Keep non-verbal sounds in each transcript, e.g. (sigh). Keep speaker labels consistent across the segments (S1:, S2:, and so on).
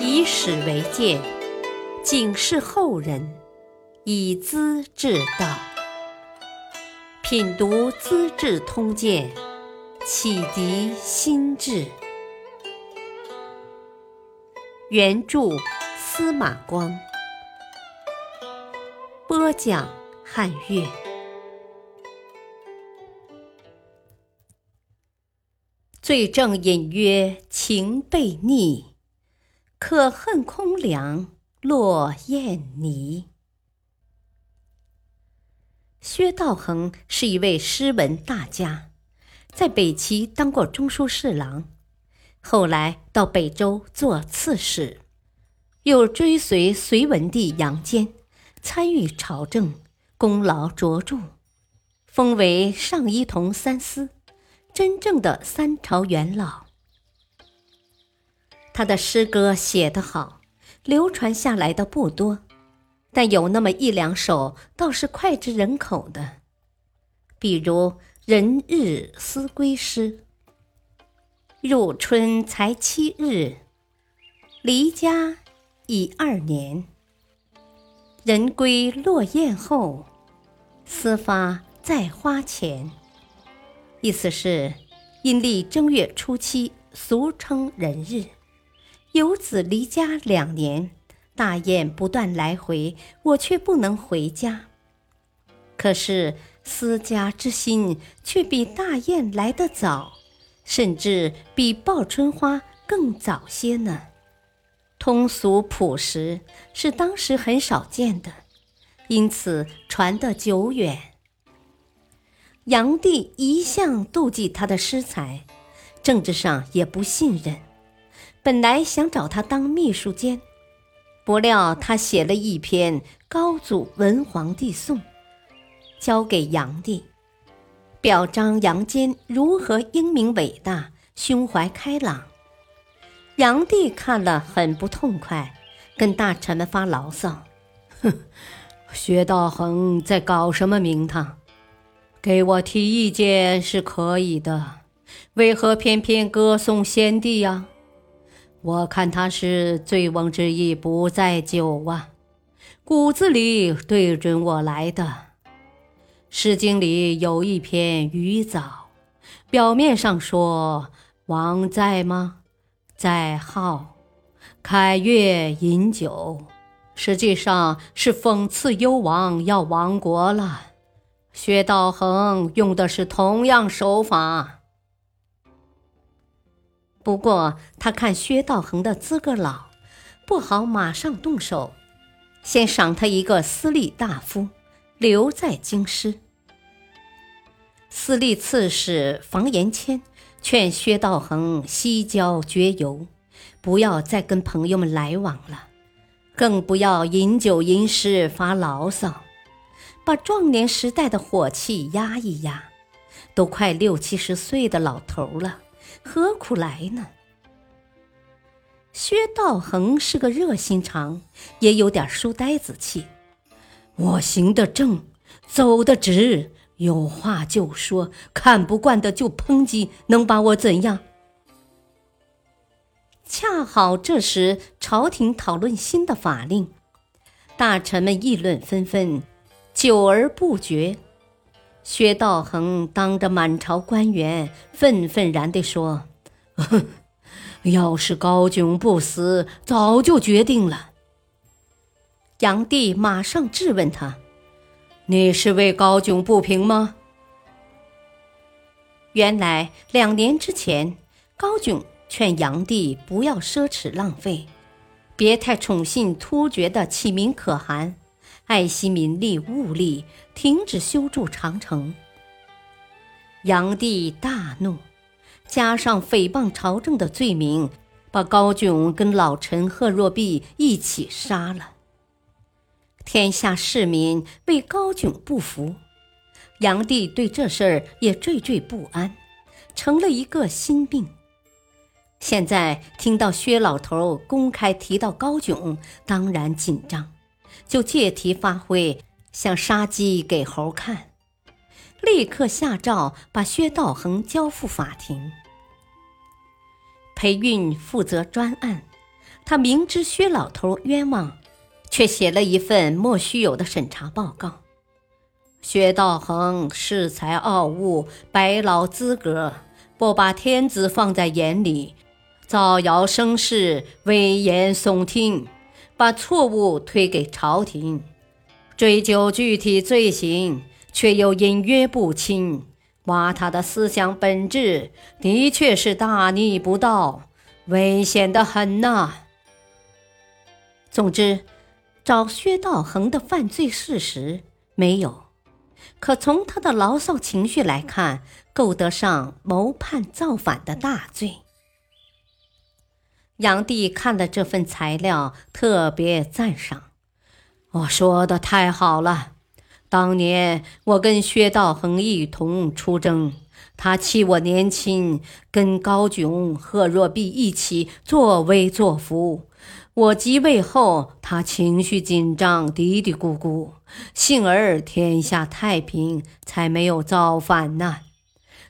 S1: 以史为鉴，警示后人，以资治道。品读《资治通鉴》，启迪心智。原著司马光，播讲汉乐。罪证隐约情被逆，可恨空梁落雁泥。薛道衡是一位诗文大家，在北齐当过中书侍郎，后来到北周做刺史，又追随隋文帝杨坚，参与朝政，功劳卓著，封为上一同三司。真正的三朝元老，他的诗歌写得好，流传下来的不多，但有那么一两首倒是脍炙人口的，比如《人日思归诗》：“入春才七日，离家已二年。人归落雁后，思发在花前。”意思是，阴历正月初七，俗称人日，游子离家两年，大雁不断来回，我却不能回家。可是思家之心却比大雁来得早，甚至比报春花更早些呢。通俗朴实，是当时很少见的，因此传得久远。炀帝一向妒忌他的诗才，政治上也不信任。本来想找他当秘书监，不料他写了一篇《高祖文皇帝颂》，交给炀帝，表彰杨坚如何英明伟大、胸怀开朗。炀帝看了很不痛快，跟大臣们发牢骚：“哼，薛道衡在搞什么名堂？”给我提意见是可以的，为何偏偏歌颂先帝呀？我看他是醉翁之意不在酒啊，骨子里对准我来的。《诗经》里有一篇《渔藻》，表面上说王在吗？在号，凯悦饮酒，实际上是讽刺幽王要亡国了。薛道衡用的是同样手法，不过他看薛道衡的资格老，不好马上动手，先赏他一个司隶大夫，留在京师。司隶刺史房延谦劝薛道衡西郊绝游，不要再跟朋友们来往了，更不要饮酒吟诗发牢骚。把壮年时代的火气压一压，都快六七十岁的老头了，何苦来呢？薛道衡是个热心肠，也有点书呆子气。我行得正，走得直，有话就说，看不惯的就抨击，能把我怎样？恰好这时朝廷讨论新的法令，大臣们议论纷纷。久而不决，薛道衡当着满朝官员，愤愤然地说：“ (laughs) 要是高炯不死，早就决定了。”炀帝马上质问他：“你是为高炯不平吗？”原来两年之前，高炯劝炀帝不要奢侈浪费，别太宠信突厥的启明可汗。爱惜民力物力，停止修筑长城。炀帝大怒，加上诽谤朝政的罪名，把高炯跟老臣贺若弼一起杀了。天下士民为高炯不服，炀帝对这事儿也惴惴不安，成了一个心病。现在听到薛老头公开提到高炯，当然紧张。就借题发挥，想杀鸡给猴看，立刻下诏把薛道衡交付法庭。裴运负责专案，他明知薛老头冤枉，却写了一份莫须有的审查报告。薛道衡恃才傲物，百老资格，不把天子放在眼里，造谣生事，危言耸听，把错误推给朝廷，追究具体罪行，却又隐约不清，挖他的思想本质，的确是大逆不道，危险的很呐。总之，找薛道衡的犯罪事实没有。可从他的牢骚情绪来看，够得上谋叛造反的大罪。杨帝看了这份材料，特别赞赏：“我说的太好了！当年我跟薛道衡一同出征，他欺我年轻，跟高炯、贺若弼一起作威作福。”我即位后，他情绪紧张，嘀嘀咕咕，幸而天下太平，才没有造反呢。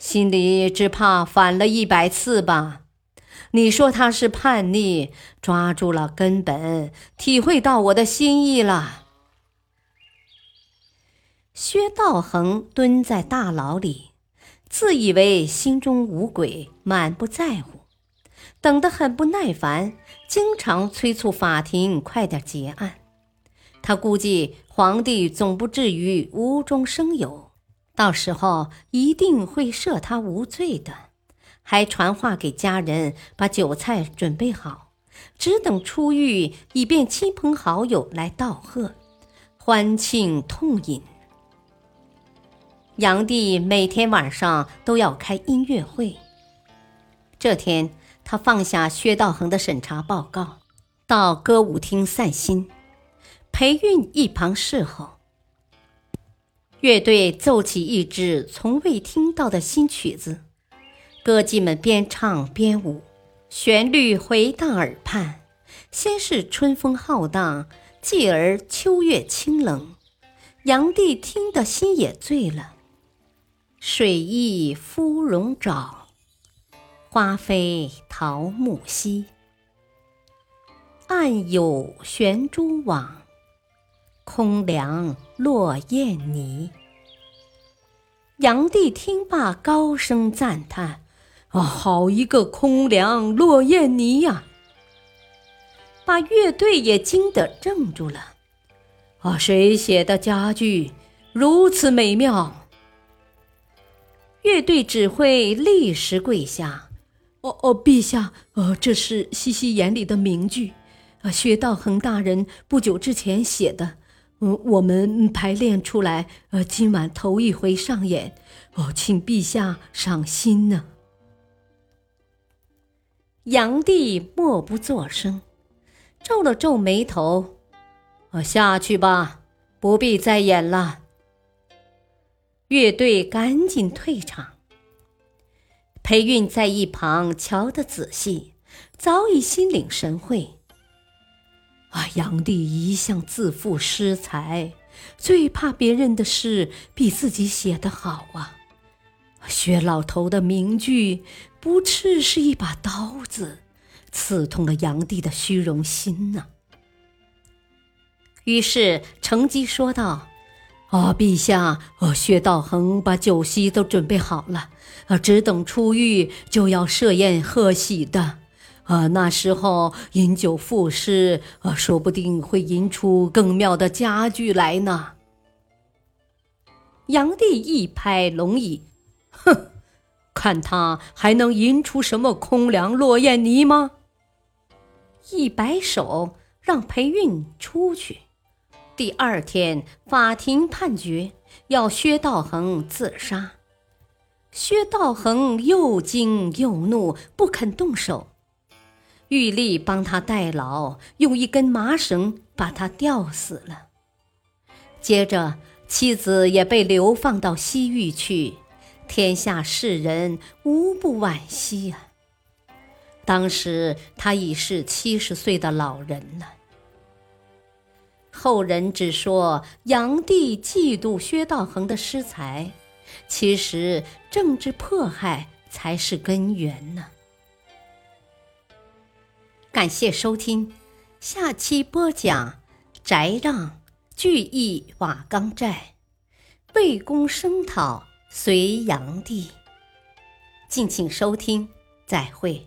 S1: 心里只怕反了一百次吧。你说他是叛逆，抓住了根本，体会到我的心意了。薛道衡蹲在大牢里，自以为心中无鬼，满不在乎。等得很不耐烦，经常催促法庭快点结案。他估计皇帝总不至于无中生有，到时候一定会赦他无罪的。还传话给家人，把酒菜准备好，只等出狱，以便亲朋好友来道贺，欢庆痛饮。炀帝每天晚上都要开音乐会。这天。他放下薛道衡的审查报告，到歌舞厅散心。裴韵一旁侍候。乐队奏起一支从未听到的新曲子，歌妓们边唱边舞，旋律回荡耳畔。先是春风浩荡，继而秋月清冷。炀帝听得心也醉了。水意芙蓉沼。花飞桃木稀，暗有悬蛛网，空梁落雁泥。炀帝听罢，高声赞叹：“啊，好一个空梁落雁泥呀！”把乐队也惊得怔住了。啊，谁写的佳句如此美妙？乐队指挥立时跪下。哦哦，陛下，呃，这是西西眼里的名句，啊，薛道衡大人不久之前写的，嗯，我们排练出来，呃，今晚头一回上演，哦，请陛下赏心呢。炀帝默不作声，皱了皱眉头，我，下去吧，不必再演了。乐队赶紧退场。裴韵在一旁瞧得仔细，早已心领神会。啊，炀帝一向自负失才，最怕别人的诗比自己写的好啊！薛老头的名句，不啻是一把刀子，刺痛了炀帝的虚荣心呢。于是乘机说道。啊，陛下，呃，薛道衡把酒席都准备好了，啊，只等出狱就要设宴贺喜的，啊，那时候饮酒赋诗，啊，说不定会吟出更妙的佳句来呢。炀帝一拍龙椅，哼，看他还能吟出什么空梁落雁泥吗？一摆手，让裴韵出去。第二天，法庭判决要薛道衡自杀。薛道衡又惊又怒，不肯动手。玉立帮他代劳，用一根麻绳把他吊死了。接着，妻子也被流放到西域去，天下世人无不惋惜啊。当时他已是七十岁的老人了。后人只说炀帝嫉妒薛道衡的诗才，其实政治迫害才是根源呢。感。感谢收听，下期播讲翟让聚义瓦岗寨，魏公声讨隋炀帝。敬请收听，再会。